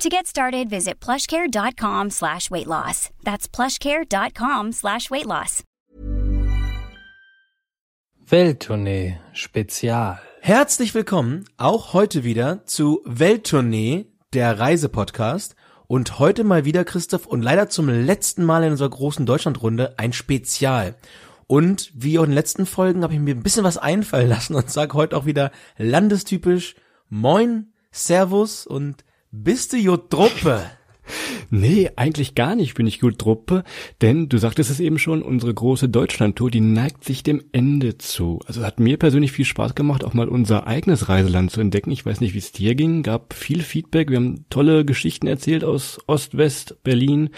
To get started, visit plushcare.com slash weight loss. That's plushcare.com slash weight loss. Welttournee Spezial. Herzlich willkommen auch heute wieder zu Welttournee, der Reisepodcast. Und heute mal wieder, Christoph, und leider zum letzten Mal in unserer großen Deutschlandrunde ein Spezial. Und wie auch in den letzten Folgen habe ich mir ein bisschen was einfallen lassen und sage heute auch wieder landestypisch Moin, Servus und bist du Jod Truppe? Nee, eigentlich gar nicht bin ich gut Truppe, denn du sagtest es eben schon, unsere große Deutschlandtour, die neigt sich dem Ende zu. Also hat mir persönlich viel Spaß gemacht, auch mal unser eigenes Reiseland zu entdecken. Ich weiß nicht, wie es dir ging, gab viel Feedback, wir haben tolle Geschichten erzählt aus Ost, West, Berlin.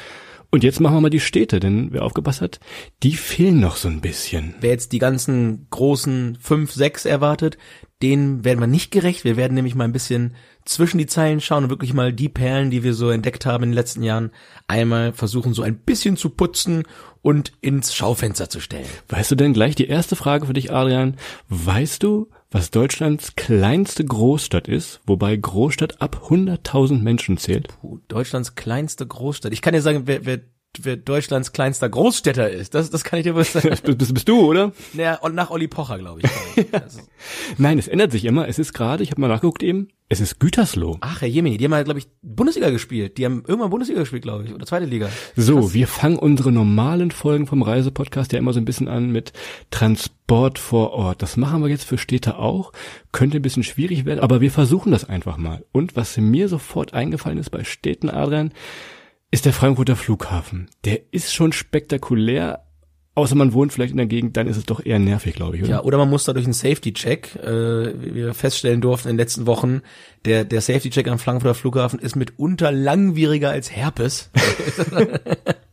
Und jetzt machen wir mal die Städte, denn wer aufgepasst hat, die fehlen noch so ein bisschen. Wer jetzt die ganzen großen fünf, sechs erwartet, denen werden wir nicht gerecht. Wir werden nämlich mal ein bisschen zwischen die Zeilen schauen und wirklich mal die Perlen, die wir so entdeckt haben in den letzten Jahren, einmal versuchen so ein bisschen zu putzen und ins Schaufenster zu stellen. Weißt du denn gleich die erste Frage für dich, Adrian? Weißt du, was Deutschlands kleinste Großstadt ist, wobei Großstadt ab 100.000 Menschen zählt? Puh, Deutschlands kleinste Großstadt. Ich kann dir sagen, wer, wer wer Deutschlands kleinster Großstädter ist. Das, das kann ich dir wohl sagen. Das bist, bist du, oder? Naja, und nach Olli Pocher, glaube ich. Also, Nein, es ändert sich immer. Es ist gerade, ich habe mal nachgeguckt eben, es ist Gütersloh. Ach, Herr Jemini, die haben ja, glaube ich, Bundesliga gespielt. Die haben irgendwann Bundesliga gespielt, glaube ich, oder zweite Liga. So, wir fangen unsere normalen Folgen vom Reisepodcast ja immer so ein bisschen an mit Transport vor Ort. Das machen wir jetzt für Städte auch. Könnte ein bisschen schwierig werden, aber wir versuchen das einfach mal. Und was mir sofort eingefallen ist bei Städten, Adrian, ist der Frankfurter Flughafen. Der ist schon spektakulär, außer man wohnt vielleicht in der Gegend, dann ist es doch eher nervig, glaube ich, oder? Ja, oder man muss da durch einen Safety-Check, äh, wie wir feststellen durften in den letzten Wochen, der, der Safety-Check am Frankfurter Flughafen ist mitunter langwieriger als Herpes.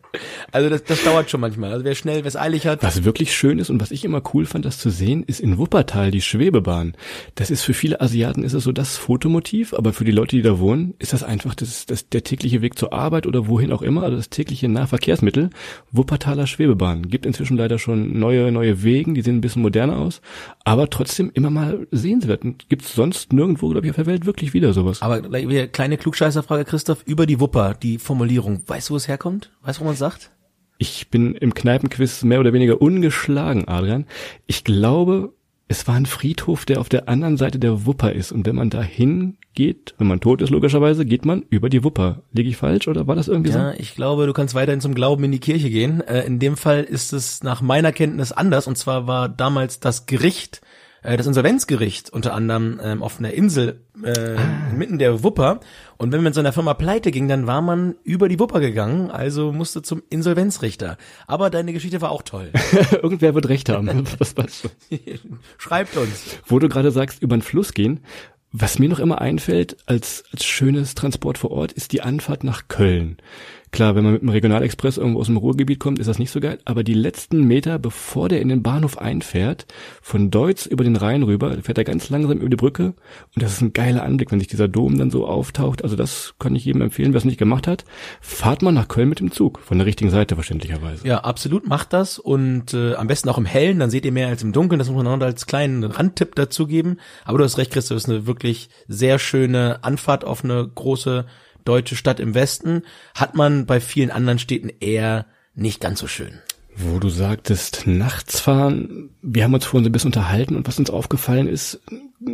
Also das, das dauert schon manchmal. Also wer schnell, wer es eilig hat. Was wirklich schön ist und was ich immer cool fand, das zu sehen, ist in Wuppertal die Schwebebahn. Das ist für viele Asiaten ist es so das Fotomotiv, aber für die Leute, die da wohnen, ist das einfach das, das der tägliche Weg zur Arbeit oder wohin auch immer, also das tägliche Nahverkehrsmittel. Wuppertaler Schwebebahn gibt inzwischen leider schon neue neue Wegen, die sehen ein bisschen moderner aus, aber trotzdem immer mal sehenswert. Gibt es sonst nirgendwo, glaube ich, auf der Welt wirklich wieder sowas. Aber wieder kleine Klugscheißerfrage, Christoph, über die Wupper, die Formulierung. Weißt du, wo es herkommt? Weißt du, wo man sagt? Ich bin im Kneipenquiz mehr oder weniger ungeschlagen, Adrian. Ich glaube, es war ein Friedhof, der auf der anderen Seite der Wupper ist. Und wenn man da hingeht, wenn man tot ist, logischerweise, geht man über die Wupper. Liege ich falsch oder war das irgendwie Ja, so? ich glaube, du kannst weiterhin zum Glauben in die Kirche gehen. Äh, in dem Fall ist es nach meiner Kenntnis anders. Und zwar war damals das Gericht, äh, das Insolvenzgericht unter anderem ähm, auf einer Insel äh, inmitten der Wupper. Und wenn man mit seiner Firma pleite ging, dann war man über die Wupper gegangen, also musste zum Insolvenzrichter. Aber deine Geschichte war auch toll. Irgendwer wird recht haben. Weißt du. Schreibt uns. Wo du gerade sagst, über den Fluss gehen. Was mir noch immer einfällt als, als schönes Transport vor Ort, ist die Anfahrt nach Köln. Klar, wenn man mit dem Regionalexpress irgendwo aus dem Ruhrgebiet kommt, ist das nicht so geil. Aber die letzten Meter, bevor der in den Bahnhof einfährt, von Deutz über den Rhein rüber, fährt er ganz langsam über die Brücke. Und das ist ein geiler Anblick, wenn sich dieser Dom dann so auftaucht. Also das kann ich jedem empfehlen, wer es nicht gemacht hat. Fahrt mal nach Köln mit dem Zug. Von der richtigen Seite verständlicherweise. Ja, absolut, macht das und äh, am besten auch im Hellen, dann seht ihr mehr als im Dunkeln, das muss man als kleinen Randtipp dazugeben. Aber du hast recht, Christoph, ist eine wirklich sehr schöne Anfahrt auf eine große deutsche Stadt im Westen. Hat man bei vielen anderen Städten eher nicht ganz so schön. Wo du sagtest, nachts fahren, wir haben uns vorhin so ein bisschen unterhalten und was uns aufgefallen ist,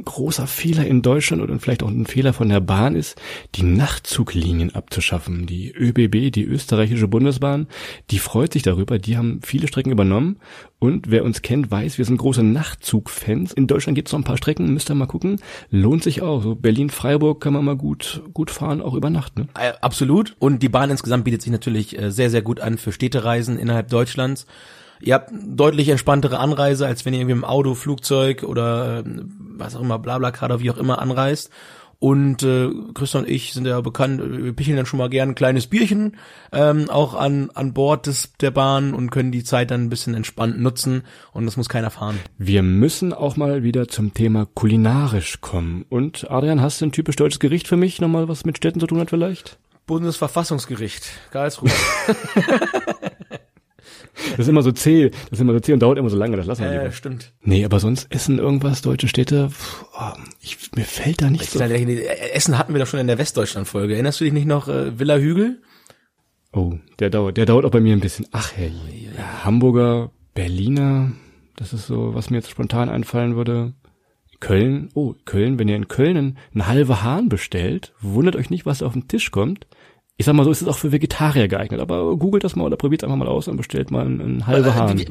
großer Fehler in Deutschland oder vielleicht auch ein Fehler von der Bahn ist, die Nachtzuglinien abzuschaffen. Die ÖBB, die österreichische Bundesbahn, die freut sich darüber, die haben viele Strecken übernommen und wer uns kennt, weiß, wir sind große Nachtzugfans. In Deutschland gibt es noch ein paar Strecken, müsst ihr mal gucken, lohnt sich auch. So Berlin-Freiburg kann man mal gut, gut fahren, auch über Nacht. Ne? Äh, absolut. Und die Bahn insgesamt bietet sich natürlich äh, sehr, sehr gut an für Städtereisen innerhalb Deutschlands. Ihr habt deutlich entspanntere Anreise, als wenn ihr irgendwie im Auto, Flugzeug oder äh, was auch immer, Blablacar oder wie auch immer anreist. Und äh, Christian und ich sind ja bekannt, wir picheln dann schon mal gern ein kleines Bierchen ähm, auch an, an Bord des, der Bahn und können die Zeit dann ein bisschen entspannt nutzen und das muss keiner fahren. Wir müssen auch mal wieder zum Thema kulinarisch kommen. Und Adrian, hast du ein typisch deutsches Gericht für mich? Nochmal was mit Städten zu tun hat vielleicht? Bundesverfassungsgericht, Karlsruhe. Das ist immer so zäh, das ist immer so zäh und dauert immer so lange, das lassen wir äh, lieber. stimmt. Nee, aber sonst Essen irgendwas, deutsche Städte, pff, oh, ich, mir fällt da nicht Ich so. sag, Essen hatten wir doch schon in der Westdeutschland-Folge. Erinnerst du dich nicht noch, äh, Villa Hügel? Oh, der dauert, der dauert auch bei mir ein bisschen. Ach herrje. Ja, Hamburger, Berliner, das ist so, was mir jetzt spontan einfallen würde. Köln, oh, Köln, wenn ihr in Köln einen, einen halben Hahn bestellt, wundert euch nicht, was auf den Tisch kommt. Ich sag mal so, ist es auch für Vegetarier geeignet, aber googelt das mal oder probiert einfach mal aus und bestellt mal einen, halben Hahn. Äh,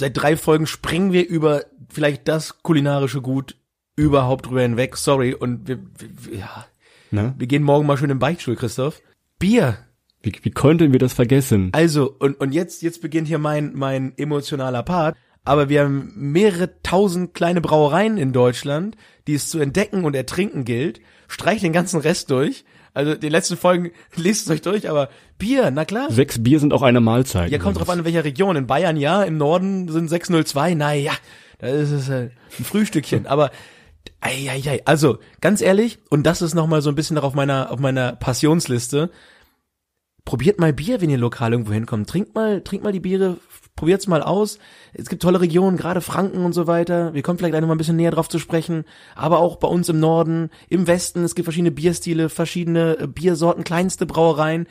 Seit drei Folgen springen wir über vielleicht das kulinarische Gut überhaupt drüber hinweg. Sorry. Und wir, wir, ja, Ne? wir gehen morgen mal schön im Beichtstuhl, Christoph. Bier. Wie, wie konnten wir das vergessen? Also, und, und jetzt, jetzt beginnt hier mein, mein emotionaler Part. Aber wir haben mehrere tausend kleine Brauereien in Deutschland, die es zu entdecken und ertrinken gilt. Streich den ganzen Rest durch. Also, die letzten Folgen lest es euch durch, aber Bier, na klar. Sechs Bier sind auch eine Mahlzeit. Ja, kommt drauf an, in welcher Region. In Bayern ja, im Norden sind 602, naja, da ist es äh, ein Frühstückchen. Aber ei. also ganz ehrlich, und das ist nochmal so ein bisschen noch auf meiner, auf meiner Passionsliste. Probiert mal Bier, wenn ihr lokal irgendwo hinkommt. Trinkt mal, trinkt mal die Biere, probiert's mal aus. Es gibt tolle Regionen, gerade Franken und so weiter. Wir kommen vielleicht gleich noch mal ein bisschen näher drauf zu sprechen. Aber auch bei uns im Norden, im Westen, es gibt verschiedene Bierstile, verschiedene äh, Biersorten, kleinste Brauereien.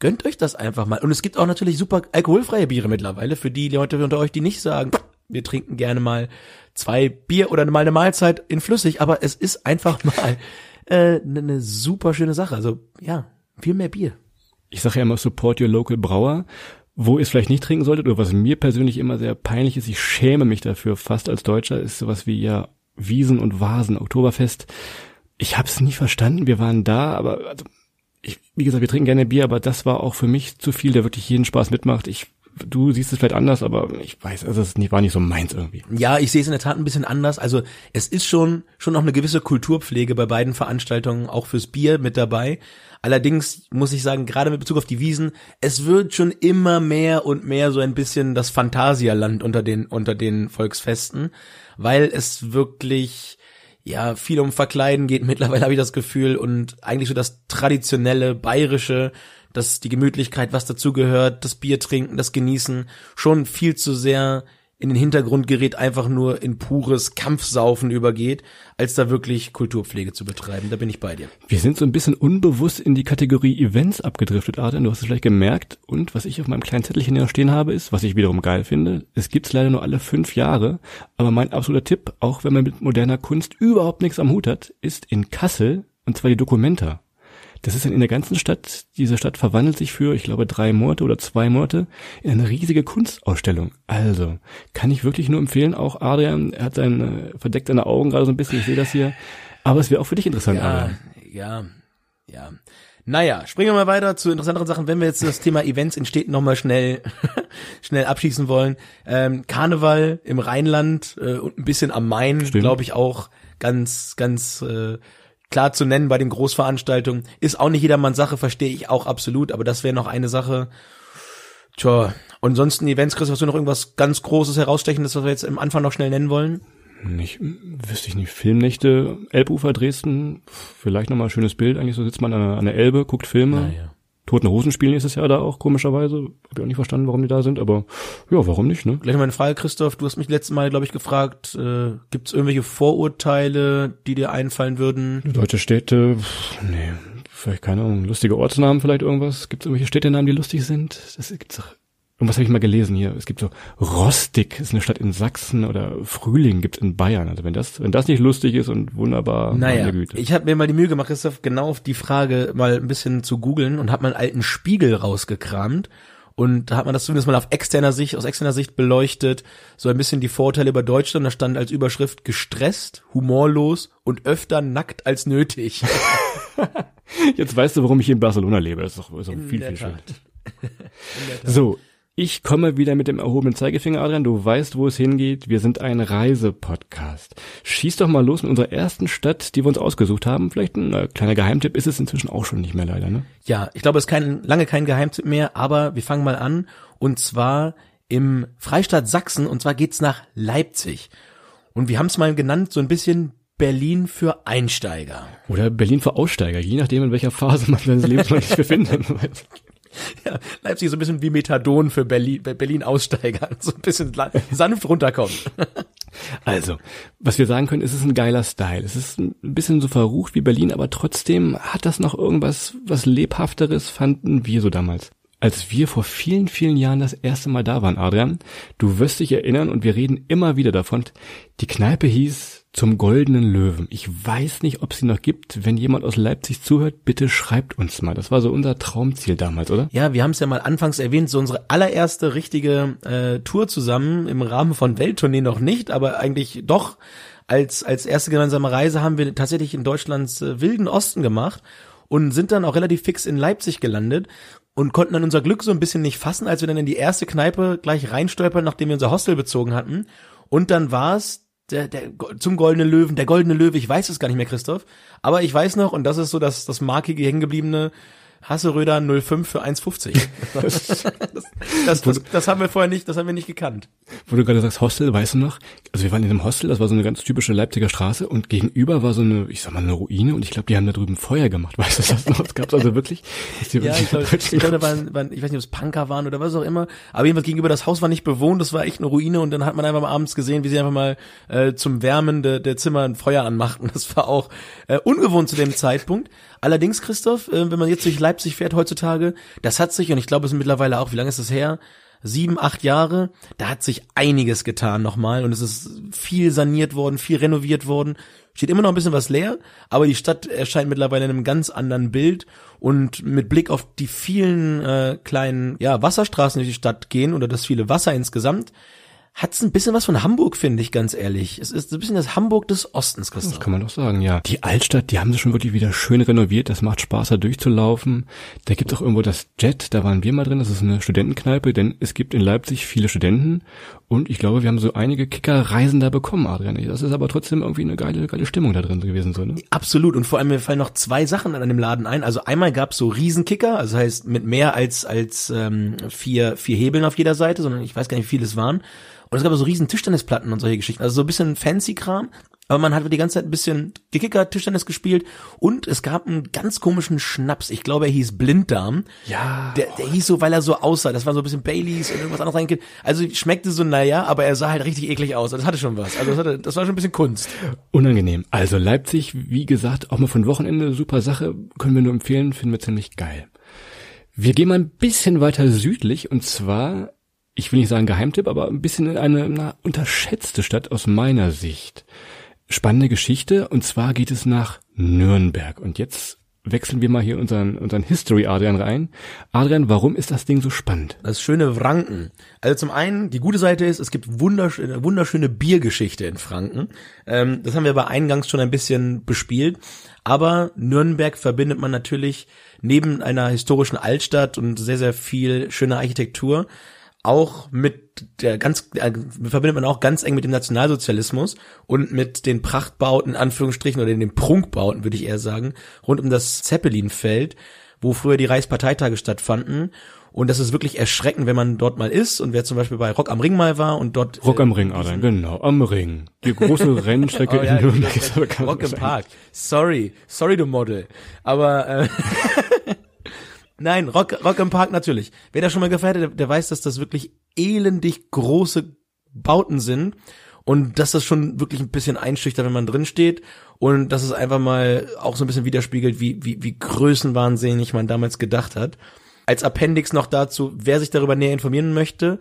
Gönnt euch das einfach mal. Und es gibt auch natürlich super alkoholfreie Biere mittlerweile für die Leute unter euch, die nicht sagen, wir trinken gerne mal zwei Bier oder mal eine Mahlzeit in flüssig, aber es ist einfach mal äh, eine ne super schöne Sache. Also ja, viel mehr Bier. ich sage ja immer support your local Brauer. Wo ihr es vielleicht nicht trinken solltet, oder was mir persönlich immer sehr peinlich ist, ich schäme mich dafür fast als Deutscher, ist sowas wie ja Wiesen und Vasen, Oktoberfest. Ich habe es nie verstanden, wir waren da, aber also, ich, wie gesagt, wir trinken gerne Bier, aber das war auch für mich zu viel, der wirklich jeden Spaß mitmacht. Ich, du siehst es vielleicht anders, aber ich weiß, also es war nicht so meins irgendwie. Ja, ich sehe es in der Tat ein bisschen anders. Also es ist schon schon noch eine gewisse Kulturpflege bei beiden Veranstaltungen, auch fürs Bier mit dabei. Allerdings muss ich sagen, gerade mit Bezug auf die Wiesen, es wird schon immer mehr und mehr so ein bisschen das Phantasialand unter den unter den Volksfesten, weil es wirklich ja viel um Verkleiden geht. Mittlerweile habe ich das Gefühl und eigentlich so das traditionelle bayerische, dass die Gemütlichkeit, was dazugehört, das Bier trinken, das Genießen, schon viel zu sehr in den Hintergrund gerät, einfach nur in pures Kampfsaufen übergeht, als da wirklich Kulturpflege zu betreiben. Da bin ich bei dir. Wir sind so ein bisschen unbewusst in die Kategorie Events abgedriftet, Adrian, du hast es vielleicht gemerkt. Und was ich auf meinem kleinen Zettelchen hier stehen habe, ist, was ich wiederum geil finde, es gibt's leider nur alle fünf Jahre, aber mein absoluter Tipp, auch wenn man mit moderner Kunst überhaupt nichts am Hut hat, ist in Kassel, und zwar die Documenta. Das ist dann in der ganzen Stadt, diese Stadt verwandelt sich für, ich glaube, drei Monate oder zwei Monate in eine riesige Kunstausstellung. Also, kann ich wirklich nur empfehlen, auch Adrian, er hat sein, äh, verdeckt seine Augen gerade so ein bisschen, ich sehe das hier. Aber es wäre auch für dich interessant, Ja, Adrian. ja, ja. Naja, springen wir mal weiter zu interessanteren Sachen. Wenn wir jetzt das Thema Events in Städten nochmal schnell, schnell abschießen wollen. Ähm, Karneval im Rheinland äh, und ein bisschen am Main, glaube ich auch ganz, ganz äh, klar zu nennen bei den Großveranstaltungen. Ist auch nicht jedermanns Sache, verstehe ich auch absolut, aber das wäre noch eine Sache. Tja, und ansonsten Events, Chris, hast du noch irgendwas ganz Großes herausstechendes, was wir jetzt am Anfang noch schnell nennen wollen? Nicht, wüsste ich nicht. Filmnächte, Elbufer Dresden, vielleicht nochmal ein schönes Bild. Eigentlich so sitzt man an der, an der Elbe, guckt Filme. Naja. Toten Hosen spielen nächstes Jahr da auch, komischerweise. Hab ich auch nicht verstanden, warum die da sind, aber ja, warum nicht, ne? Gleich noch meine Frage, Christoph. Du hast mich letztes Mal, glaube ich, gefragt, äh, gibt es irgendwelche Vorurteile, die dir einfallen würden? Deutsche Städte, pff, nee, vielleicht keine Ahnung, lustige Ortsnamen vielleicht irgendwas. Gibt es irgendwelche Städtenamen, die lustig sind? Das gibt's doch. Irgendwas habe ich mal gelesen hier. Es gibt so Rostig, ist eine Stadt in Sachsen oder Frühling gibt's in Bayern. Also wenn das, wenn das nicht lustig ist und wunderbar, Naja, meine Güte. ich habe mir mal die Mühe gemacht, Christoph, genau auf die Frage mal ein bisschen zu googeln und habe mal einen alten Spiegel rausgekramt. Und da hat man das zumindest mal auf externer Sicht, aus externer Sicht beleuchtet, so ein bisschen die Vorteile über Deutschland. Da stand als Überschrift gestresst, humorlos und öfter nackt als nötig. Jetzt weißt du, warum ich hier in Barcelona lebe. Das ist doch, ist doch viel, viel schön. Tat. So, Ich komme wieder mit dem erhobenen Zeigefinger, Adrian. Du weißt, wo es hingeht. Wir sind ein Reisepodcast. Schieß doch mal los mit unserer ersten Stadt, die wir uns ausgesucht haben. Vielleicht ein äh, kleiner Geheimtipp ist es inzwischen auch schon nicht mehr leider, ne? Ja, ich glaube, es ist kein, lange kein Geheimtipp mehr, aber wir fangen mal an. Und zwar im Freistaat Sachsen. Und zwar geht's nach Leipzig. Und wir haben es mal genannt, so ein bisschen Berlin für Einsteiger. Oder Berlin für Aussteiger, je nachdem, in welcher Phase man seines Lebens sich befindet. Ja, Leipzig ist so ein bisschen wie Methadon für Berlin, Berlin Aussteiger, so ein bisschen sanft runterkommen. Also, was wir sagen können, ist es ist ein geiler Style. Es ist ein bisschen so verrucht wie Berlin, aber trotzdem hat das noch irgendwas, was lebhafteres fanden wir so damals. Als wir vor vielen, vielen Jahren das erste Mal da waren, Adrian, du wirst dich erinnern und wir reden immer wieder davon, die Kneipe hieß zum goldenen Löwen. Ich weiß nicht, ob es sie noch gibt. Wenn jemand aus Leipzig zuhört, bitte schreibt uns mal. Das war so unser Traumziel damals, oder? Ja, wir haben es ja mal anfangs erwähnt, so unsere allererste richtige äh, Tour zusammen im Rahmen von Welttournee noch nicht, aber eigentlich doch als als erste gemeinsame Reise haben wir tatsächlich in Deutschlands äh, wilden Osten gemacht und sind dann auch relativ fix in Leipzig gelandet und konnten dann unser Glück so ein bisschen nicht fassen, als wir dann in die erste Kneipe gleich reinstolpern, nachdem wir unser Hostel bezogen hatten. Und dann war es der, der, zum Goldenen Löwen, der Goldene Löwe, ich weiß es gar nicht mehr, Christoph, aber ich weiß noch, und das ist so das, das markige hängengebliebene, Hasseröder 05 für 1,50. Das, das, das, das, haben wir vorher nicht, das haben wir nicht gekannt. Wo du gerade sagst Hostel, weißt du noch? Also wir waren in einem Hostel, das war so eine ganz typische Leipziger Straße und gegenüber war so eine, ich sag mal, eine Ruine und ich glaube, die haben da drüben Feuer gemacht. Weißt du das noch? Es gab also wirklich. ja, ich glaube, ich, glaub, da waren, waren, ich weiß nicht, ob es Punker waren oder was auch immer, aber jedenfalls gegenüber das Haus war nicht bewohnt, das war echt eine Ruine und dann hat man einfach mal abends gesehen, wie sie einfach mal äh, zum Wärmen der, der Zimmer ein Feuer anmachten. Das war auch äh, ungewohnt zu dem Zeitpunkt. Allerdings, Christoph, äh, wenn man jetzt durch Leipzig fährt heutzutage, das hat sich, und ich glaube, es sind mittlerweile auch, wie lange ist das her? Sieben, acht Jahre, da hat sich einiges getan nochmal und es ist viel saniert worden, viel renoviert worden. Steht immer noch ein bisschen was leer, aber die Stadt erscheint mittlerweile in einem ganz anderen Bild und mit Blick auf die vielen äh, kleinen ja, Wasserstraßen durch die Stadt gehen oder das viele Wasser insgesamt, hat's ein bisschen was von Hamburg, finde ich, ganz ehrlich. Es ist ein bisschen das Hamburg des Ostens, Christoph. Das kann man doch sagen, ja. Die Altstadt, die haben sie schon wirklich wieder schön renoviert. Das macht Spaß, da durchzulaufen. Da gibt auch irgendwo das Jet, da waren wir mal drin. Das ist eine Studentenkneipe, denn es gibt in Leipzig viele Studenten. Und ich glaube, wir haben so einige Kicker-Reisen da bekommen, Adrian. Das ist aber trotzdem irgendwie eine geile, geile Stimmung da drin gewesen. So, ne? Absolut. Und vor allem mir fallen noch zwei Sachen an dem Laden ein. Also einmal gab's so Riesenkicker, also heißt mit mehr als, als ähm, vier, vier Hebeln auf jeder Seite, sondern ich weiß gar nicht, wie viele es waren. Und es gab so riesen Tischtennisplatten und solche Geschichten. Also so ein bisschen fancy Kram. Aber man hat die ganze Zeit ein bisschen gekickert, Tischtennis gespielt und es gab einen ganz komischen Schnaps. Ich glaube, er hieß Blinddarm. Ja. Der, der hieß so, weil er so aussah. Das war so ein bisschen Baileys und irgendwas anderes reingekippt. Also schmeckte so, naja, aber er sah halt richtig eklig aus. Das hatte schon was. Also das, hatte, das war schon ein bisschen Kunst. Unangenehm. Also Leipzig, wie gesagt, auch mal von Wochenende, super Sache. Können wir nur empfehlen, finden wir ziemlich geil. Wir gehen mal ein bisschen weiter südlich und zwar ich will nicht sagen Geheimtipp, aber ein bisschen in eine na, unterschätzte Stadt aus meiner Sicht. Spannende Geschichte und zwar geht es nach Nürnberg. Und jetzt wechseln wir mal hier unseren, unseren History Adrian rein. Adrian, warum ist das Ding so spannend? Das schöne Franken. Also zum einen, die gute Seite ist, es gibt wunderschöne, wunderschöne Biergeschichte in Franken. Ähm, das haben wir aber eingangs schon ein bisschen bespielt. Aber Nürnberg verbindet man natürlich neben einer historischen Altstadt und sehr, sehr viel schöner Architektur auch mit der ganz äh, verbindet man auch ganz eng mit dem Nationalsozialismus und mit den Prachtbauten in Anführungsstrichen oder den Prunkbauten würde ich eher sagen rund um das Zeppelinfeld, wo früher die Reichsparteitage stattfanden und das ist wirklich erschreckend, wenn man dort mal ist und wer zum Beispiel bei Rock am Ring mal war und dort Rock am Ring, Adrian, genau am Ring, die große Rennstrecke oh, ja, in Nürnberg. Rock im Park. Sorry, sorry, du Model, aber äh, Nein, Rock, Rock im Park natürlich. Wer da schon mal hat, der, der weiß, dass das wirklich elendig große Bauten sind und dass das schon wirklich ein bisschen einschüchtert, wenn man drin steht und dass es einfach mal auch so ein bisschen widerspiegelt, wie, wie, wie größenwahnsinnig man damals gedacht hat. Als Appendix noch dazu, wer sich darüber näher informieren möchte,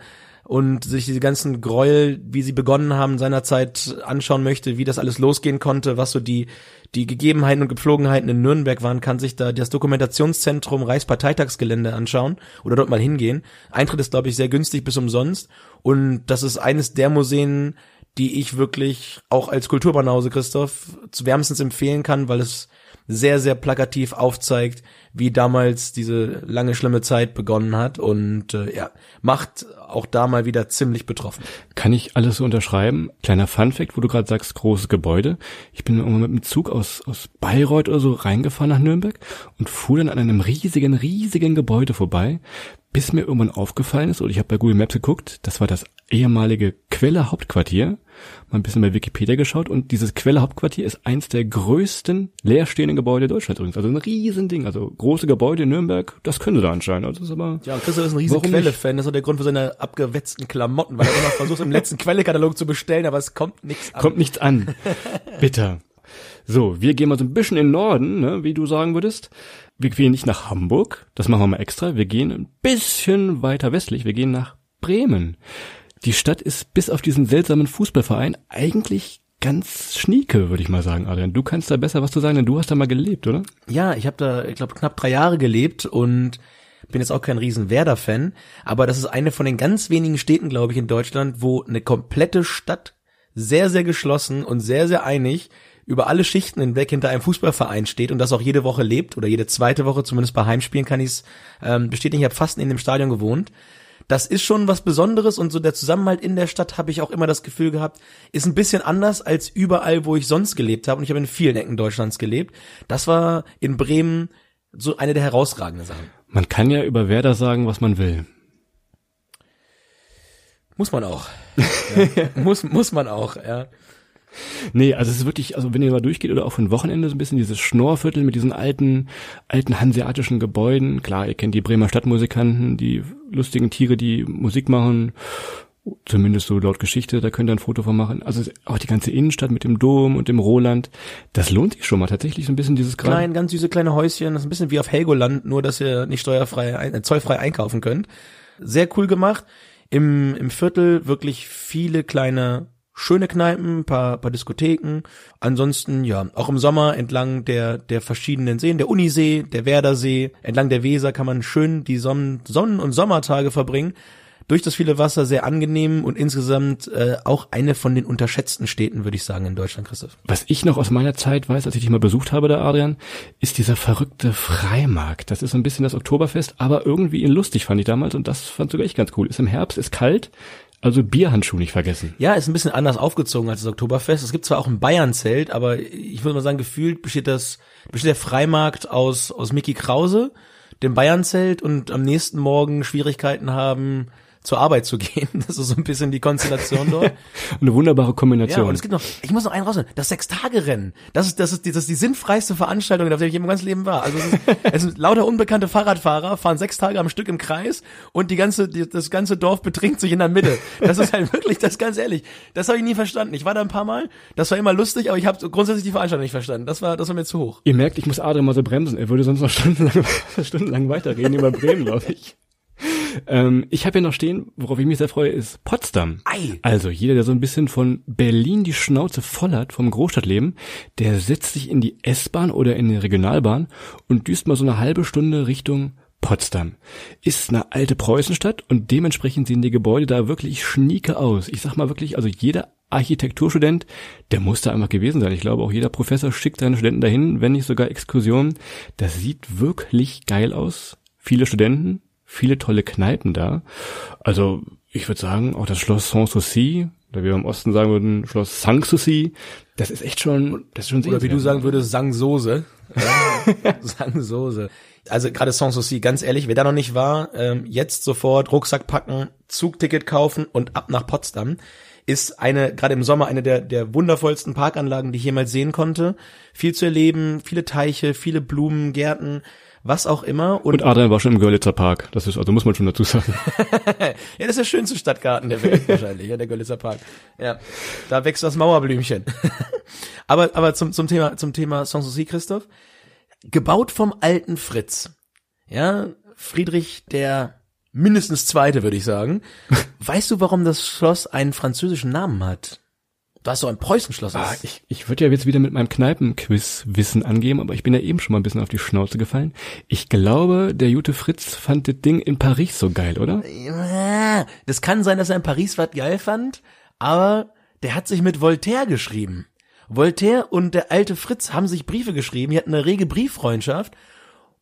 und sich diese ganzen Gräuel, wie sie begonnen haben, seinerzeit anschauen möchte, wie das alles losgehen konnte, was so die, die Gegebenheiten und Gepflogenheiten in Nürnberg waren, kann sich da das Dokumentationszentrum Reichsparteitagsgelände anschauen oder dort mal hingehen. Eintritt ist, glaube ich, sehr günstig bis umsonst und das ist eines der Museen, die ich wirklich auch als Kulturbanause, Christoph, zu wärmstens empfehlen kann, weil es sehr, sehr plakativ aufzeigt, wie damals diese lange, schlimme Zeit begonnen hat und äh, ja, macht auch da mal wieder ziemlich betroffen. Kann ich alles so unterschreiben? Kleiner Funfact, wo du gerade sagst, großes Gebäude. Ich bin irgendwann mit dem Zug aus, aus Bayreuth oder so reingefahren nach Nürnberg und fuhr dann an einem riesigen, riesigen Gebäude vorbei, bis mir irgendwann aufgefallen ist, oder ich habe bei Google Maps geguckt, das war das ehemalige Quelle Hauptquartier, mal ein bisschen bei Wikipedia geschaut und dieses Quelle Hauptquartier ist eins der größten leerstehenden Gebäude Deutschlands übrigens, also ein Riesending, also große Gebäude in Nürnberg, das können sie da anscheinend, also ist aber Ja, Christoph ist ein riesen Quelle-Fan, das ist auch der Grund für seine abgewetzten Klamotten, weil er immer versucht, im letzten Quelle-Katalog zu bestellen, aber es kommt nichts an. kommt nichts an. Bitter. So, wir gehen mal so ein bisschen in den Norden, ne, wie du sagen würdest. Wir gehen nicht nach Hamburg, das machen wir mal extra. Wir gehen ein bisschen weiter westlich, wir gehen nach Bremen. Die Stadt ist bis auf diesen seltsamen Fußballverein eigentlich ganz schnieke, würde ich mal sagen, Adrian. Du kannst da besser was zu sagen, denn du hast da mal gelebt, oder? Ja, ich habe da, ich glaube, knapp drei Jahre gelebt und bin jetzt auch kein riesen Werder-Fan, aber das ist eine von den ganz wenigen Städten, glaube ich, in Deutschland, wo eine komplette Stadt sehr, sehr geschlossen und sehr, sehr einig über alle Schichten hinweg hinter einem Fußballverein steht und das auch jede Woche lebt oder jede zweite Woche, zumindest bei Heimspielen kann ich es ähm, bestätigen. Ich habe fast in dem Stadion gewohnt. Das ist schon was Besonderes und so der Zusammenhalt in der Stadt habe ich auch immer das Gefühl gehabt, ist ein bisschen anders als überall, wo ich sonst gelebt habe und ich habe in vielen Ecken Deutschlands gelebt. Das war in Bremen so eine der herausragenden Sachen. Man kann ja über Werder sagen, was man will. Muss man auch. ja. muss, muss man auch, ja. Nee, also es ist wirklich, also wenn ihr mal durchgeht oder auch für ein Wochenende so ein bisschen dieses Schnorrviertel mit diesen alten, alten hanseatischen Gebäuden. Klar, ihr kennt die Bremer Stadtmusikanten, die lustigen Tiere, die Musik machen. Zumindest so laut Geschichte, da könnt ihr ein Foto von machen. Also auch die ganze Innenstadt mit dem Dom und dem Roland. Das lohnt sich schon mal tatsächlich so ein bisschen dieses. Klein, ganz süße kleine Häuschen, das ist ein bisschen wie auf Helgoland, nur dass ihr nicht steuerfrei, äh, zollfrei einkaufen könnt. Sehr cool gemacht. Im, im Viertel wirklich viele kleine schöne Kneipen, paar, paar Diskotheken. Ansonsten, ja, auch im Sommer entlang der, der verschiedenen Seen, der Unisee, der Werdersee, entlang der Weser kann man schön die Sonnen-, Sonnen und Sommertage verbringen. Durch das viele Wasser sehr angenehm und insgesamt äh, auch eine von den unterschätzten Städten, würde ich sagen, in Deutschland, Christoph. Was ich noch aus meiner Zeit weiß, als ich dich mal besucht habe, da Adrian, ist dieser verrückte Freimarkt. Das ist so ein bisschen das Oktoberfest, aber irgendwie lustig fand ich damals und das fand sogar ich ganz cool. Ist im Herbst, ist kalt, also Bierhandschuh nicht vergessen. Ja, ist ein bisschen anders aufgezogen als das Oktoberfest. Es gibt zwar auch ein Bayern-Zelt, aber ich würde mal sagen, gefühlt besteht das, besteht der Freimarkt aus, aus Mickey Krause, dem Bayern-Zelt und am nächsten Morgen Schwierigkeiten haben, zur Arbeit zu gehen. Das ist so ein bisschen die Konstellation dort. Eine wunderbare Kombination. Ja, und es gibt noch, ich muss noch einen rausnehmen, das Sechs-Tage-Rennen. Das ist, das ist, die, das ist die sinnfreiste Veranstaltung, auf der ich im ganzen Leben war. Also es, ist, es sind lauter unbekannte Fahrradfahrer, fahren sechs Tage am Stück im Kreis und die ganze, die, das ganze Dorf betrinkt sich in der Mitte. Das ist halt wirklich, das ganz ehrlich, das habe ich nie verstanden. Ich war da ein paar Mal, das war immer lustig, aber ich habe grundsätzlich die Veranstaltung nicht verstanden. Das war, das war mir zu hoch. Ihr merkt, ich muss Adrian mal so bremsen. Er würde sonst noch stundenlang, stundenlang weiterreden über Bremen, glaube ich. Ähm, ich habe hier noch stehen, worauf ich mich sehr freue, ist Potsdam. Ei. Also jeder, der so ein bisschen von Berlin die Schnauze voll hat vom Großstadtleben, der setzt sich in die S-Bahn oder in die Regionalbahn und düst mal so eine halbe Stunde Richtung Potsdam. Ist eine alte Preußenstadt und dementsprechend sehen die Gebäude da wirklich schnieke aus. Ich sag mal wirklich, also jeder Architekturstudent, der muss da einfach gewesen sein. Ich glaube, auch jeder Professor schickt seine Studenten dahin, wenn nicht sogar Exkursionen. Das sieht wirklich geil aus. Viele Studenten, viele tolle Kneipen da. Also ich würde sagen, auch das Schloss Sanssouci, oder wie wir im Osten sagen würden, Schloss Sanssouci, das ist echt schon, das ist schon Oder wie du sagen würdest, Sangsoße. Sangsoße. Also gerade Sanssouci, ganz ehrlich, wer da noch nicht war, ähm, jetzt sofort Rucksack packen, Zugticket kaufen und ab nach Potsdam. Ist eine, gerade im Sommer, eine der, der wundervollsten Parkanlagen, die ich jemals sehen konnte. Viel zu erleben, viele Teiche, viele Blumen, Gärten, was auch immer. Und Adrian war schon im Görlitzer Park. Das ist, also muss man schon dazu sagen. Ja, das ist der schönste Stadtgarten der Welt wahrscheinlich, ja, der Görlitzer Park. Ja, da wächst das Mauerblümchen. aber aber zum zum Thema zum Thema Sanssouci, Christoph, gebaut vom alten Fritz. Ja, Friedrich der mindestens zweite, würde ich sagen. weißt du, warum das Schloss einen französischen Namen hat? Hast so ein Preußenschloss. Ah, ich ich würde ja jetzt wieder mit meinem Kneipenquiz-Wissen angeben, aber ich bin ja eben schon mal ein bisschen auf die Schnauze gefallen. Ich glaube, der Jute Fritz fand das Ding in Paris so geil, oder? Ja, das kann sein, dass er in Paris was geil fand, aber der hat sich mit Voltaire geschrieben. Voltaire und der alte Fritz haben sich Briefe geschrieben, die hatten eine rege Brieffreundschaft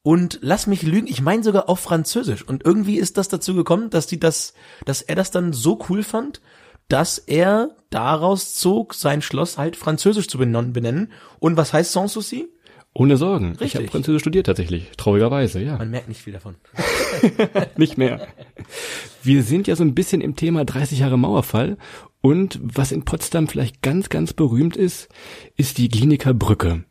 und lass mich lügen, ich meine sogar auf Französisch. Und irgendwie ist das dazu gekommen, dass die das, dass er das dann so cool fand, dass er daraus zog, sein Schloss halt französisch zu benennen. Und was heißt Sanssouci? Ohne Sorgen. Richtig. Ich habe Französisch studiert tatsächlich, traurigerweise, ja. Man merkt nicht viel davon. Nicht mehr. Wir sind ja so ein bisschen im Thema 30 Jahre Mauerfall und was in Potsdam vielleicht ganz, ganz berühmt ist, ist die Kliniker Brücke.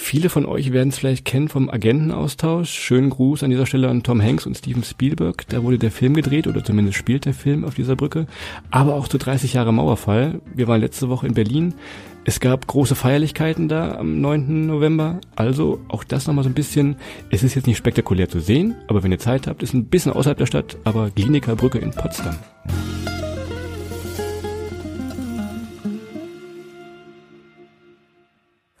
Viele von euch werden es vielleicht kennen vom Agentenaustausch. Schönen Gruß an dieser Stelle an Tom Hanks und Steven Spielberg. Da wurde der Film gedreht oder zumindest spielt der Film auf dieser Brücke. Aber auch zu 30 Jahre Mauerfall. Wir waren letzte Woche in Berlin. Es gab große Feierlichkeiten da am 9. November. Also auch das nochmal so ein bisschen. Es ist jetzt nicht spektakulär zu sehen, aber wenn ihr Zeit habt, ist ein bisschen außerhalb der Stadt, aber Kliniker Brücke in Potsdam.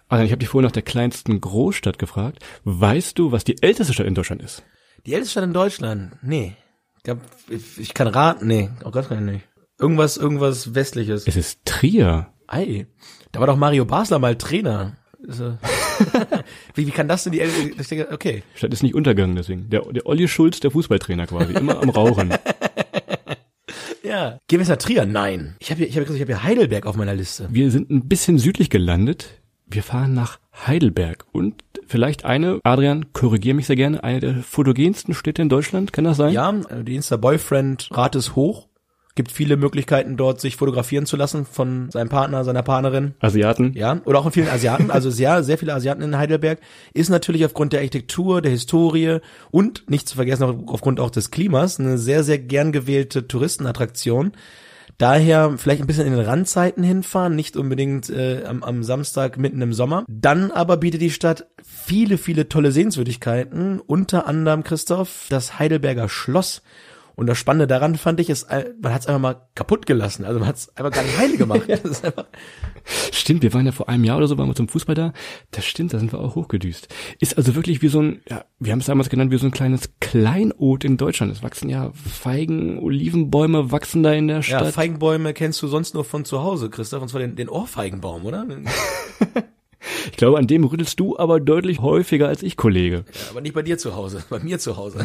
Also ich habe dich vorhin nach der kleinsten Großstadt gefragt. Weißt du, was die älteste Stadt in Deutschland ist? Die älteste Stadt in Deutschland? Nee. Ich, kann raten, nee. Oh Gott, kann ich nicht. Irgendwas, irgendwas Westliches. Es ist Trier. Ei. Da war doch Mario Basler mal Trainer. Wie, wie kann das denn die älteste, okay. Die Stadt ist nicht untergegangen deswegen. Der, der Olli Schulz, der Fußballtrainer quasi, immer am Rauchen. Ja. Gehen wir jetzt nach Trier? Nein. Ich habe hier, ich habe ich hab hier Heidelberg auf meiner Liste. Wir sind ein bisschen südlich gelandet. Wir fahren nach Heidelberg und vielleicht eine, Adrian, korrigier mich sehr gerne, eine der fotogensten Städte in Deutschland, kann das sein? Ja, die Insta-Boyfriend-Rate ist hoch. Gibt viele Möglichkeiten dort, sich fotografieren zu lassen von seinem Partner, seiner Partnerin. Asiaten? Ja, oder auch von vielen Asiaten, also sehr, sehr viele Asiaten in Heidelberg, ist natürlich aufgrund der Architektur, der Historie und nicht zu vergessen aufgrund auch des Klimas eine sehr, sehr gern gewählte Touristenattraktion. Daher vielleicht ein bisschen in den Randzeiten hinfahren, nicht unbedingt äh, am, am Samstag mitten im Sommer. Dann aber bietet die Stadt viele, viele tolle Sehenswürdigkeiten, unter anderem, Christoph, das Heidelberger Schloss. Und das Spannende daran fand ich, ist, äh, man hat es einfach mal kaputt gelassen. Also man hat es einfach gar nicht heile gemacht. Stimmt, wir waren ja vor einem Jahr oder so, waren wir zum Fußball da. Das stimmt, da sind wir auch hochgedüst. Ist also wirklich wie so ein, ja, wir haben es damals genannt, wie so ein kleines Kleinod in Deutschland. Es wachsen ja Feigen, Olivenbäume wachsen da in der ja, Stadt. Feigenbäume kennst du sonst nur von zu Hause, Christoph, und zwar den, den Ohrfeigenbaum, oder? ich glaube, an dem rüttelst du aber deutlich häufiger als ich, Kollege. Ja, aber nicht bei dir zu Hause, bei mir zu Hause.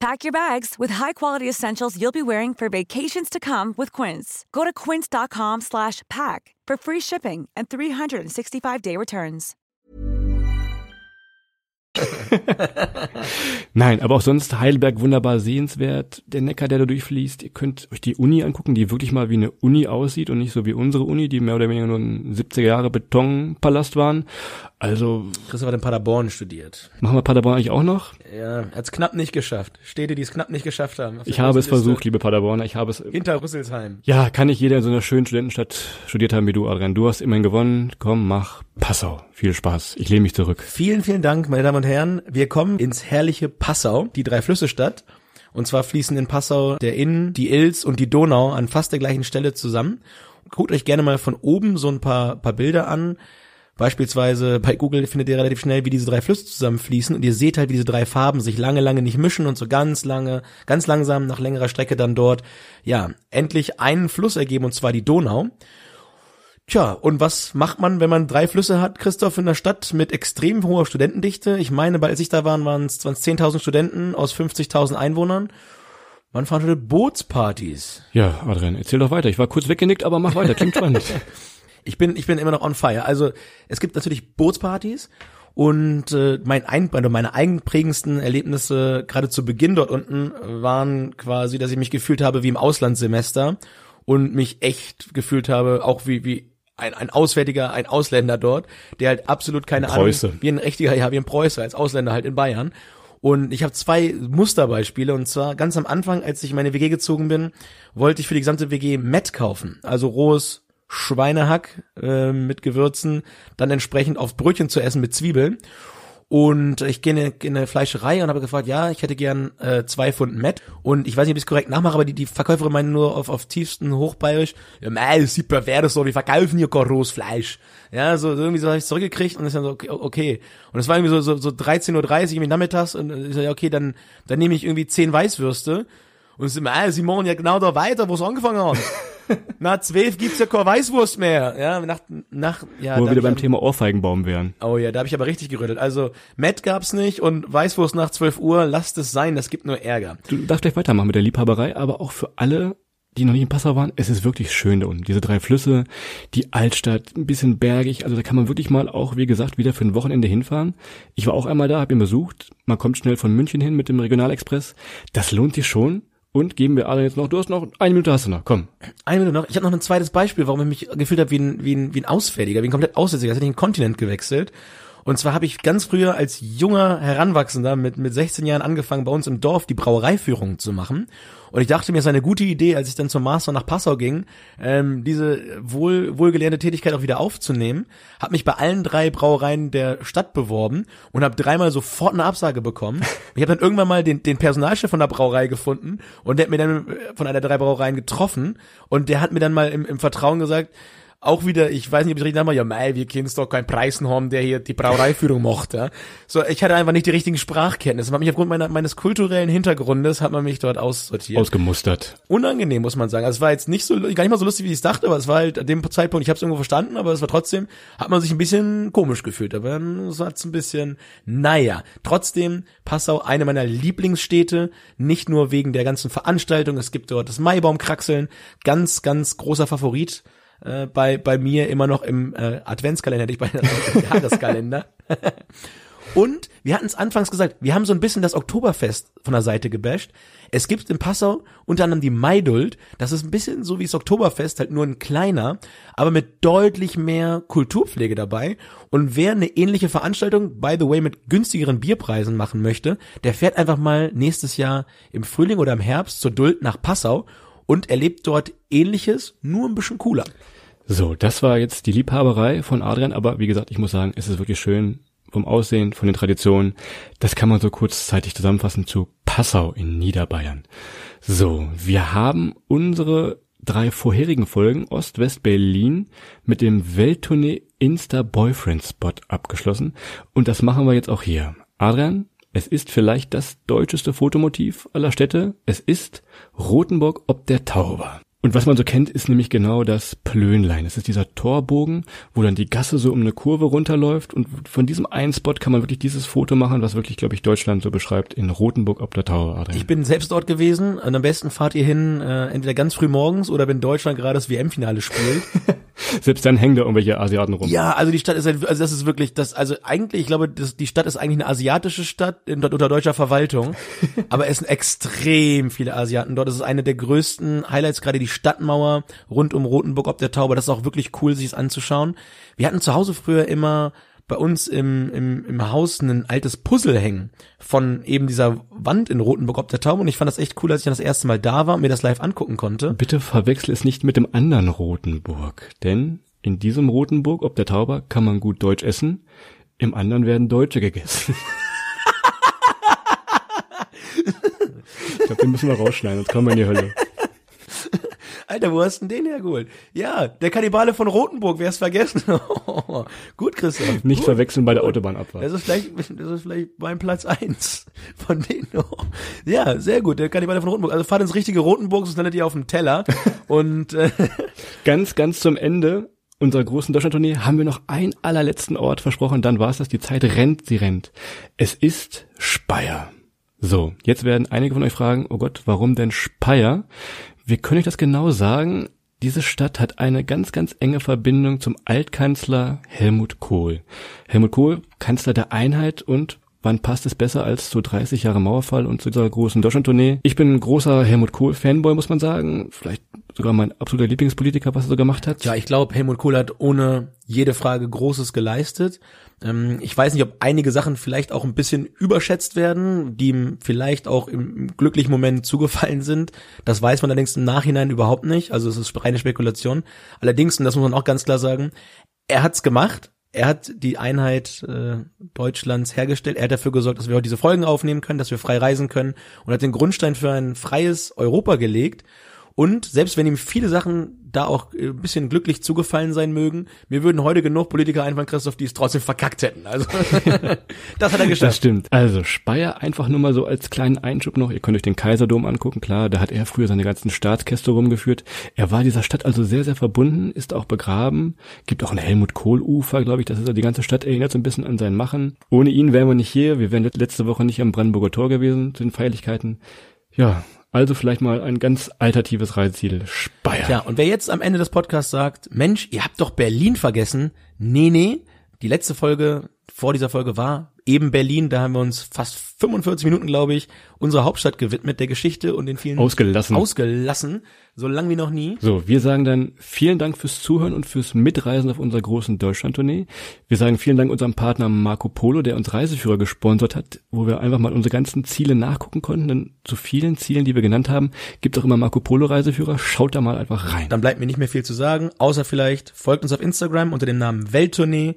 Pack your bags with high-quality essentials you'll be wearing for vacations to come with Quince. Go to quince.com slash pack for free shipping and 365-day returns. Nein, aber auch sonst Heidelberg wunderbar sehenswert. Der Neckar, der da durchfließt. Ihr könnt euch die Uni angucken, die wirklich mal wie eine Uni aussieht und nicht so wie unsere Uni, die mehr oder weniger nur ein 70er Jahre Betonpalast waren. Also Christoph hat in Paderborn studiert. machen wir Paderborn eigentlich auch noch. Ja, hat es knapp nicht geschafft. Städte, die es knapp nicht geschafft haben. Ich habe es versucht, liebe Paderborner. Ich habe es. Hinter Rüsselsheim. Ja, kann nicht jeder in so einer schönen Studentenstadt studiert haben wie du, Adrian. Du hast immerhin gewonnen. Komm, mach Passau. Viel Spaß. Ich lehne mich zurück. Vielen, vielen Dank, meine Damen und Herren. Wir kommen ins herrliche Passau, die Drei-Flüsse-Stadt. Und zwar fließen in Passau der Inn, die Ilz und die Donau an fast der gleichen Stelle zusammen. Guckt euch gerne mal von oben so ein paar, paar Bilder an. Beispielsweise bei Google findet ihr relativ schnell, wie diese drei Flüsse zusammenfließen und ihr seht halt, wie diese drei Farben sich lange, lange nicht mischen und so ganz lange, ganz langsam nach längerer Strecke dann dort, ja, endlich einen Fluss ergeben und zwar die Donau. Tja, und was macht man, wenn man drei Flüsse hat, Christoph, in der Stadt mit extrem hoher Studentendichte? Ich meine, als ich da war, waren es 10.000 Studenten aus 50.000 Einwohnern. Man veranstaltet Bootspartys. Ja, Adrian, erzähl doch weiter. Ich war kurz weggenickt, aber mach weiter. Klingt spannend. Ich bin, ich bin immer noch on fire. Also es gibt natürlich Bootspartys und äh, mein ein, also meine eigenprägendsten Erlebnisse gerade zu Beginn dort unten waren quasi, dass ich mich gefühlt habe wie im Auslandssemester und mich echt gefühlt habe, auch wie wie ein, ein Auswärtiger, ein Ausländer dort, der halt absolut keine Preuße. Ahnung, wie ein richtiger, ja, wie ein Preußer als Ausländer halt in Bayern. Und ich habe zwei Musterbeispiele und zwar ganz am Anfang, als ich in meine WG gezogen bin, wollte ich für die gesamte WG Met kaufen, also rohes Schweinehack äh, mit Gewürzen, dann entsprechend auf Brötchen zu essen mit Zwiebeln. Und ich gehe in, eine- in eine Fleischerei und habe gefragt, ja, ich hätte gern äh, zwei Pfund Met. Und ich weiß nicht, ob ich es korrekt nachmache, aber die, die Verkäuferin meinte nur auf, auf tiefsten Hochbayerisch, ja, mei, das sieht pervers so, wir verkaufen hier kein Fleisch. Ja, so, so irgendwie so habe ich zurückgekriegt und ist dann so, okay, okay. Und es war irgendwie so, so, so 13.30 Uhr irgendwie nachmittags und ich so, ja, okay, dann, dann nehme ich irgendwie zehn Weißwürste. Und immer, ah, sie machen ja genau da weiter, wo es angefangen hat. Nach zwölf gibt's ja keine Weißwurst mehr. Ja, nach, nach, ja. Wo wir wieder beim Thema Ohrfeigenbaum wären. Oh ja, da habe ich aber richtig gerüttelt. Also, Matt gab's nicht und Weißwurst nach 12 Uhr, lasst es sein, das gibt nur Ärger. Du darfst gleich weitermachen mit der Liebhaberei, aber auch für alle, die noch nicht in Passau waren, es ist wirklich schön da unten. Diese drei Flüsse, die Altstadt, ein bisschen bergig, also da kann man wirklich mal auch, wie gesagt, wieder für ein Wochenende hinfahren. Ich war auch einmal da, hab ihn besucht. Man kommt schnell von München hin mit dem Regionalexpress. Das lohnt sich schon. Und geben wir alle jetzt noch, du hast noch, eine Minute hast du noch, komm. Eine Minute noch. Ich habe noch ein zweites Beispiel, warum ich mich gefühlt habe wie ein, wie ein, wie ein Ausfälliger, wie ein komplett Aussätziger. Als hätte ich einen Kontinent gewechselt. Und zwar habe ich ganz früher als junger Heranwachsender mit, mit 16 Jahren angefangen, bei uns im Dorf die Brauereiführung zu machen. Und ich dachte mir, es ist eine gute Idee, als ich dann zum Master nach Passau ging, ähm, diese wohl, wohlgelernte Tätigkeit auch wieder aufzunehmen. Habe mich bei allen drei Brauereien der Stadt beworben und habe dreimal sofort eine Absage bekommen. Ich habe dann irgendwann mal den, den Personalchef von der Brauerei gefunden und der hat mir dann äh, von einer der drei Brauereien getroffen und der hat mir dann mal im, im Vertrauen gesagt, auch wieder, ich weiß nicht, ob ich richtig nachmache, ja mei, wir können doch keinen Preisen haben, der hier die Brauereiführung macht, ja. So, ich hatte einfach nicht die richtigen Sprachkenntnisse. Man hat mich aufgrund meiner, meines kulturellen Hintergrundes hat man mich dort aussortiert. Ausgemustert. Unangenehm, muss man sagen. Also es war jetzt nicht so, gar nicht mal so lustig, wie ich es dachte, aber es war halt an dem Zeitpunkt, ich habe es irgendwo verstanden, aber es war trotzdem, hat man sich ein bisschen komisch gefühlt. Aber es hat ein bisschen, naja. Trotzdem, Passau, eine meiner Lieblingsstädte, nicht nur wegen der ganzen Veranstaltung, es gibt dort das Maibaumkraxeln, ganz, ganz großer Favorit äh, bei, bei mir immer noch im äh, Adventskalender, nicht bei im Jahreskalender. Und wir hatten es anfangs gesagt, wir haben so ein bisschen das Oktoberfest von der Seite gebasht. Es gibt in Passau unter anderem die Maidult. Das ist ein bisschen so wie das Oktoberfest, halt nur ein kleiner, aber mit deutlich mehr Kulturpflege dabei. Und wer eine ähnliche Veranstaltung, by the way, mit günstigeren Bierpreisen machen möchte, der fährt einfach mal nächstes Jahr im Frühling oder im Herbst zur Duld nach Passau und erlebt dort ähnliches, nur ein bisschen cooler. So, das war jetzt die Liebhaberei von Adrian, aber wie gesagt, ich muss sagen, es ist wirklich schön vom Aussehen, von den Traditionen. Das kann man so kurzzeitig zusammenfassen zu Passau in Niederbayern. So, wir haben unsere drei vorherigen Folgen Ost-West-Berlin mit dem Welttournee Insta Boyfriend Spot abgeschlossen und das machen wir jetzt auch hier. Adrian, es ist vielleicht das deutscheste Fotomotiv aller Städte. Es ist Rothenburg ob der Tauber. Und was man so kennt, ist nämlich genau das Plönlein. Es ist dieser Torbogen, wo dann die Gasse so um eine Kurve runterläuft. Und von diesem einen Spot kann man wirklich dieses Foto machen, was wirklich, glaube ich, Deutschland so beschreibt, in Rothenburg ob der Tauber. Adrian. Ich bin selbst dort gewesen und am besten fahrt ihr hin, äh, entweder ganz früh morgens oder wenn Deutschland gerade das WM-Finale spielt. Selbst dann hängen da irgendwelche Asiaten rum. ja, also die Stadt ist also das ist wirklich, das, also eigentlich, ich glaube, das, die Stadt ist eigentlich eine asiatische Stadt in, unter deutscher Verwaltung, aber es sind extrem viele Asiaten dort. Das ist eine der größten Highlights, gerade die Stadtmauer rund um Rothenburg ob der Tauber. Das ist auch wirklich cool, sich es anzuschauen. Wir hatten zu Hause früher immer bei uns im, im, im Haus ein altes Puzzle hängen von eben dieser Wand in Rothenburg ob der Tauber und ich fand das echt cool, als ich dann das erste Mal da war und mir das live angucken konnte. Bitte verwechsel es nicht mit dem anderen Rotenburg, denn in diesem Rotenburg ob der Tauber kann man gut Deutsch essen, im anderen werden Deutsche gegessen. ich glaube, den müssen wir rausschneiden, sonst kommen wir in die Hölle. Alter, wo hast du denn den hergeholt? Ja, der Kannibale von Rothenburg, wer es vergessen? Gut, Christoph. Nicht Gut. verwechseln bei der Autobahnabfahrt. Das ist vielleicht, das ist vielleicht mein Platz eins von denen. Ja, sehr gut. Der Kannibale von Rothenburg. Also fahrt ins richtige Rothenburg, sonst landet ihr auf dem Teller. Und äh, Ganz, ganz zum Ende unserer großen Deutschlandtournee haben wir noch einen allerletzten Ort versprochen, dann war es das. Die Zeit rennt, sie rennt. Es ist Speyer. So, jetzt werden einige von euch fragen, oh Gott, warum denn Speyer? Wir können euch das genau sagen. Diese Stadt hat eine ganz, ganz enge Verbindung zum Altkanzler Helmut Kohl. Helmut Kohl, Kanzler der Einheit und Wann passt es besser als zu 30 Jahre Mauerfall und zu dieser großen Deutschlandtournee? Ich bin ein großer Helmut Kohl-Fanboy, muss man sagen. Vielleicht sogar mein absoluter Lieblingspolitiker, was er so gemacht hat. Ja, ich glaube, Helmut Kohl hat ohne jede Frage Großes geleistet. Ähm, ich weiß nicht, ob einige Sachen vielleicht auch ein bisschen überschätzt werden, die ihm vielleicht auch im glücklichen Moment zugefallen sind. Das weiß man allerdings im Nachhinein überhaupt nicht. Also es ist reine Spekulation. Allerdings, und das muss man auch ganz klar sagen, er hat's gemacht er hat die Einheit äh, Deutschlands hergestellt. Er hat dafür gesorgt, dass wir heute diese Folgen aufnehmen können, dass wir frei reisen können und hat den Grundstein für ein freies Europa gelegt. Und selbst wenn ihm viele Sachen da auch äh, ein bisschen glücklich zugefallen sein mögen, mir würden heute genug Politiker einfallen, Christoph, die es trotzdem verkackt hätten. Also das hat er geschafft. Das stimmt. Also Speyer einfach nur mal so als kleinen Einschub noch. Ihr könnt euch den Kaiserdom angucken. Klar, da hat er früher seine ganzen Staatskäste rumgeführt. Er war dieser Stadt also sehr, sehr verbunden, ist auch begraben. Gibt auch ein Helmut Kohl-Ufer, glaube ich. Das ist ja die ganze Stadt erinnert so ein bisschen an sein Machen. Ohne ihn wären wir nicht hier. Wir wären letzte Woche nicht am Brandenburger Tor gewesen zu den Feierlichkeiten. Ja, also vielleicht mal ein ganz alternatives Reiseziel, Speyer. Ja, und wer jetzt am Ende des Podcasts sagt, Mensch, ihr habt doch Berlin vergessen. Nee, nee, die letzte Folge vor dieser Folge war eben Berlin. Da haben wir uns fast 45 Minuten, glaube ich, unserer Hauptstadt gewidmet, der Geschichte und den vielen ausgelassen. Ausgelassen, so lang wie noch nie. So, wir sagen dann vielen Dank fürs Zuhören und fürs Mitreisen auf unserer großen Deutschlandtournee. Wir sagen vielen Dank unserem Partner Marco Polo, der uns Reiseführer gesponsert hat, wo wir einfach mal unsere ganzen Ziele nachgucken konnten. Denn zu vielen Zielen, die wir genannt haben, gibt auch immer Marco Polo Reiseführer. Schaut da mal einfach rein. Dann bleibt mir nicht mehr viel zu sagen, außer vielleicht folgt uns auf Instagram unter dem Namen Welttournee.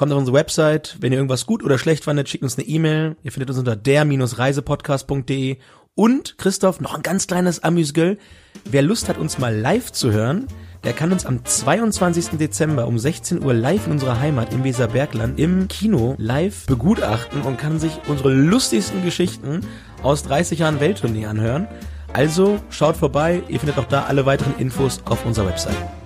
Kommt auf unsere Website. Wenn ihr irgendwas gut oder schlecht fandet, schickt uns eine E-Mail. Ihr findet uns unter der-reisepodcast.de. Und, Christoph, noch ein ganz kleines Amüsgöl. Wer Lust hat, uns mal live zu hören, der kann uns am 22. Dezember um 16 Uhr live in unserer Heimat im Weserbergland im Kino live begutachten und kann sich unsere lustigsten Geschichten aus 30 Jahren Welttournee anhören. Also schaut vorbei, ihr findet auch da alle weiteren Infos auf unserer Website.